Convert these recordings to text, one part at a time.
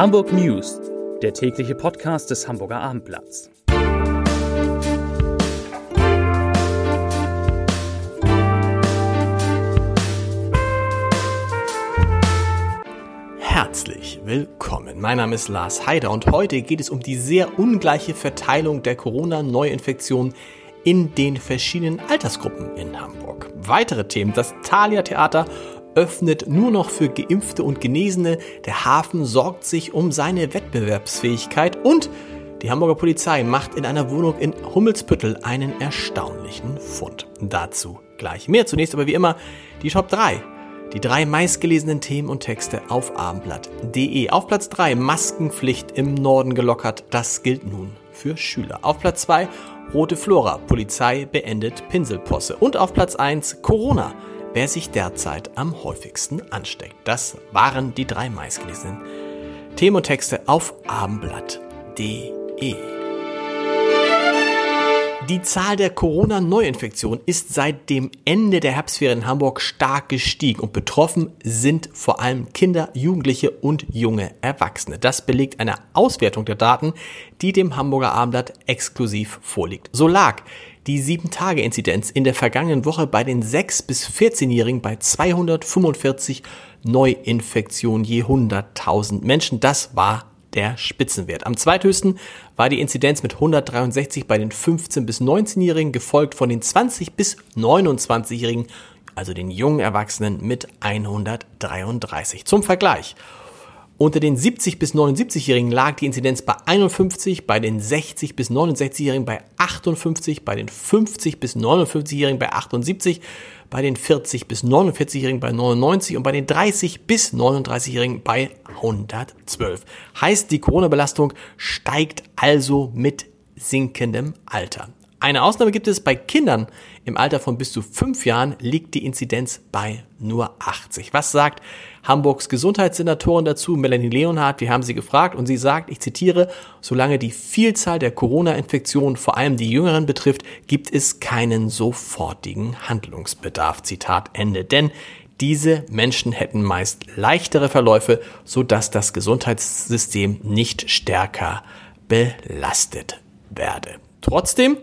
Hamburg News, der tägliche Podcast des Hamburger Abendblatts. Herzlich willkommen. Mein Name ist Lars Heider und heute geht es um die sehr ungleiche Verteilung der Corona-Neuinfektionen in den verschiedenen Altersgruppen in Hamburg. Weitere Themen, das Thalia Theater öffnet nur noch für Geimpfte und Genesene, der Hafen sorgt sich um seine Wettbewerbsfähigkeit und die Hamburger Polizei macht in einer Wohnung in Hummelspüttel einen erstaunlichen Fund. Dazu gleich mehr. Zunächst aber wie immer die Top 3. Die drei meistgelesenen Themen und Texte auf abendblatt.de. Auf Platz 3 Maskenpflicht im Norden gelockert. Das gilt nun für Schüler. Auf Platz 2 Rote Flora. Polizei beendet Pinselposse. Und auf Platz 1 Corona wer sich derzeit am häufigsten ansteckt. Das waren die drei meistgelesenen Themen und Texte auf abendblatt.de. Die Zahl der Corona-Neuinfektionen ist seit dem Ende der Herbstferien in Hamburg stark gestiegen und betroffen sind vor allem Kinder, Jugendliche und junge Erwachsene. Das belegt eine Auswertung der Daten, die dem Hamburger Abendblatt exklusiv vorliegt. So lag die 7-Tage-Inzidenz in der vergangenen Woche bei den 6- bis 14-Jährigen bei 245 Neuinfektionen je 100.000 Menschen. Das war der Spitzenwert. Am zweithöchsten war die Inzidenz mit 163 bei den 15- bis 19-Jährigen, gefolgt von den 20- bis 29-Jährigen, also den jungen Erwachsenen mit 133. Zum Vergleich. Unter den 70 bis 79-Jährigen lag die Inzidenz bei 51, bei den 60 bis 69-Jährigen bei 58, bei den 50 bis 59-Jährigen bei 78, bei den 40 bis 49-Jährigen bei 99 und bei den 30 bis 39-Jährigen bei 112. Heißt, die Corona-Belastung steigt also mit sinkendem Alter. Eine Ausnahme gibt es bei Kindern im Alter von bis zu fünf Jahren liegt die Inzidenz bei nur 80. Was sagt Hamburgs Gesundheitssenatorin dazu, Melanie Leonhardt? Wir haben sie gefragt und sie sagt, ich zitiere, solange die Vielzahl der Corona-Infektionen vor allem die Jüngeren betrifft, gibt es keinen sofortigen Handlungsbedarf. Zitat Ende. Denn diese Menschen hätten meist leichtere Verläufe, sodass das Gesundheitssystem nicht stärker belastet werde. Trotzdem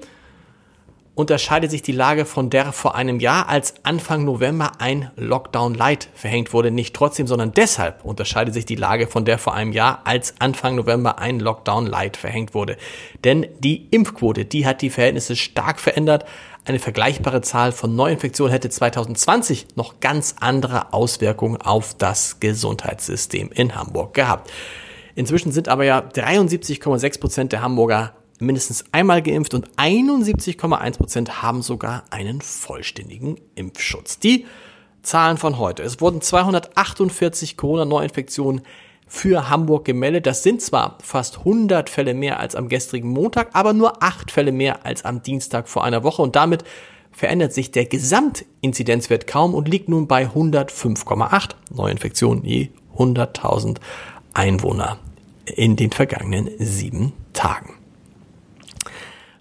unterscheidet sich die Lage von der vor einem Jahr, als Anfang November ein Lockdown Light verhängt wurde. Nicht trotzdem, sondern deshalb unterscheidet sich die Lage von der vor einem Jahr, als Anfang November ein Lockdown Light verhängt wurde. Denn die Impfquote, die hat die Verhältnisse stark verändert. Eine vergleichbare Zahl von Neuinfektionen hätte 2020 noch ganz andere Auswirkungen auf das Gesundheitssystem in Hamburg gehabt. Inzwischen sind aber ja 73,6 Prozent der Hamburger mindestens einmal geimpft und 71,1 Prozent haben sogar einen vollständigen Impfschutz. Die Zahlen von heute. Es wurden 248 Corona-Neuinfektionen für Hamburg gemeldet. Das sind zwar fast 100 Fälle mehr als am gestrigen Montag, aber nur 8 Fälle mehr als am Dienstag vor einer Woche und damit verändert sich der Gesamtinzidenzwert kaum und liegt nun bei 105,8 Neuinfektionen je 100.000 Einwohner in den vergangenen sieben Tagen.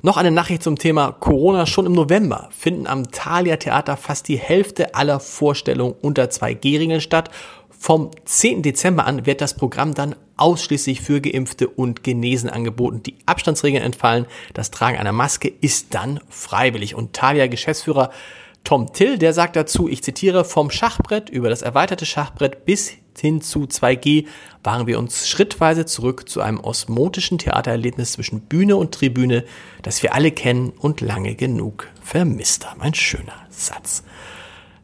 Noch eine Nachricht zum Thema Corona. Schon im November finden am Thalia Theater fast die Hälfte aller Vorstellungen unter 2G-Regeln statt. Vom 10. Dezember an wird das Programm dann ausschließlich für Geimpfte und Genesen angeboten. Die Abstandsregeln entfallen. Das Tragen einer Maske ist dann freiwillig. Und Thalia Geschäftsführer Tom Till, der sagt dazu, ich zitiere, vom Schachbrett über das erweiterte Schachbrett bis hin zu 2G waren wir uns schrittweise zurück zu einem osmotischen Theatererlebnis zwischen Bühne und Tribüne, das wir alle kennen und lange genug vermisst haben. Ein schöner Satz.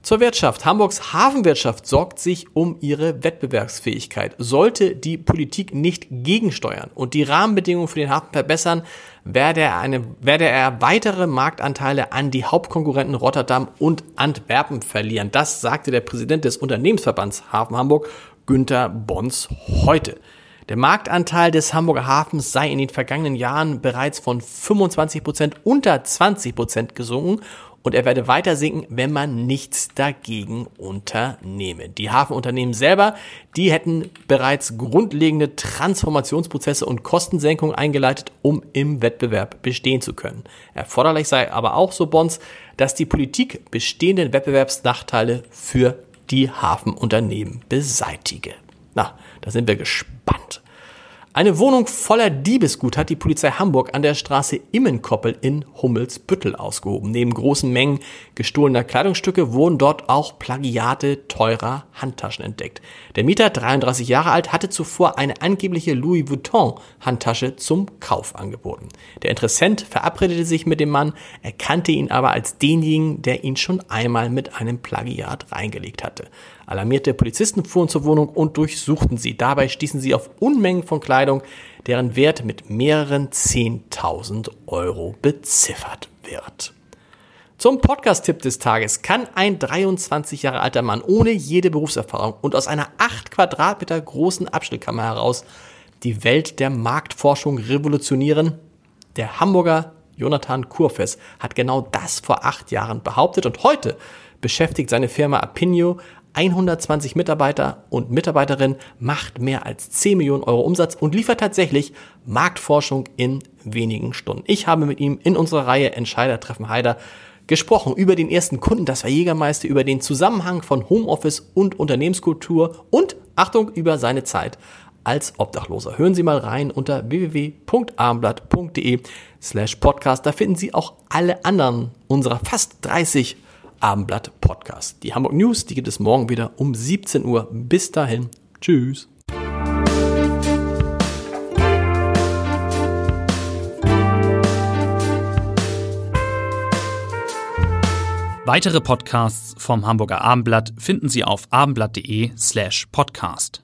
Zur Wirtschaft. Hamburgs Hafenwirtschaft sorgt sich um ihre Wettbewerbsfähigkeit. Sollte die Politik nicht gegensteuern und die Rahmenbedingungen für den Hafen verbessern, werde er, eine, werde er weitere Marktanteile an die Hauptkonkurrenten Rotterdam und Antwerpen verlieren. Das sagte der Präsident des Unternehmensverbands Hafen Hamburg, Günther Bons, heute. Der Marktanteil des Hamburger Hafens sei in den vergangenen Jahren bereits von 25 Prozent unter 20 Prozent gesunken und er werde weiter sinken, wenn man nichts dagegen unternehme. Die Hafenunternehmen selber, die hätten bereits grundlegende Transformationsprozesse und Kostensenkungen eingeleitet, um im Wettbewerb bestehen zu können. Erforderlich sei aber auch, so Bonds, dass die Politik bestehenden Wettbewerbsnachteile für die Hafenunternehmen beseitige. Na, da sind wir gespannt. Eine Wohnung voller Diebesgut hat die Polizei Hamburg an der Straße Immenkoppel in Hummelsbüttel ausgehoben. Neben großen Mengen gestohlener Kleidungsstücke wurden dort auch Plagiate teurer Handtaschen entdeckt. Der Mieter, 33 Jahre alt, hatte zuvor eine angebliche Louis Vuitton Handtasche zum Kauf angeboten. Der Interessent verabredete sich mit dem Mann, erkannte ihn aber als denjenigen, der ihn schon einmal mit einem Plagiat reingelegt hatte. Alarmierte Polizisten fuhren zur Wohnung und durchsuchten sie. Dabei stießen sie auf Unmengen von Kleidung, deren Wert mit mehreren 10.000 Euro beziffert wird. Zum Podcast-Tipp des Tages kann ein 23 Jahre alter Mann ohne jede Berufserfahrung und aus einer 8 Quadratmeter großen Abstellkammer heraus die Welt der Marktforschung revolutionieren? Der Hamburger Jonathan Kurfes hat genau das vor acht Jahren behauptet und heute beschäftigt seine Firma Apinio 120 Mitarbeiter und Mitarbeiterinnen, macht mehr als 10 Millionen Euro Umsatz und liefert tatsächlich Marktforschung in wenigen Stunden. Ich habe mit ihm in unserer Reihe Entscheider treffen Heider gesprochen über den ersten Kunden, das war Jägermeister, über den Zusammenhang von Homeoffice und Unternehmenskultur und, Achtung, über seine Zeit als Obdachloser. Hören Sie mal rein unter www.armblatt.de slash podcast. Da finden Sie auch alle anderen unserer fast 30 Abendblatt Podcast. Die Hamburg News, die gibt es morgen wieder um 17 Uhr. Bis dahin. Tschüss. Weitere Podcasts vom Hamburger Abendblatt finden Sie auf abendblatt.de slash podcast.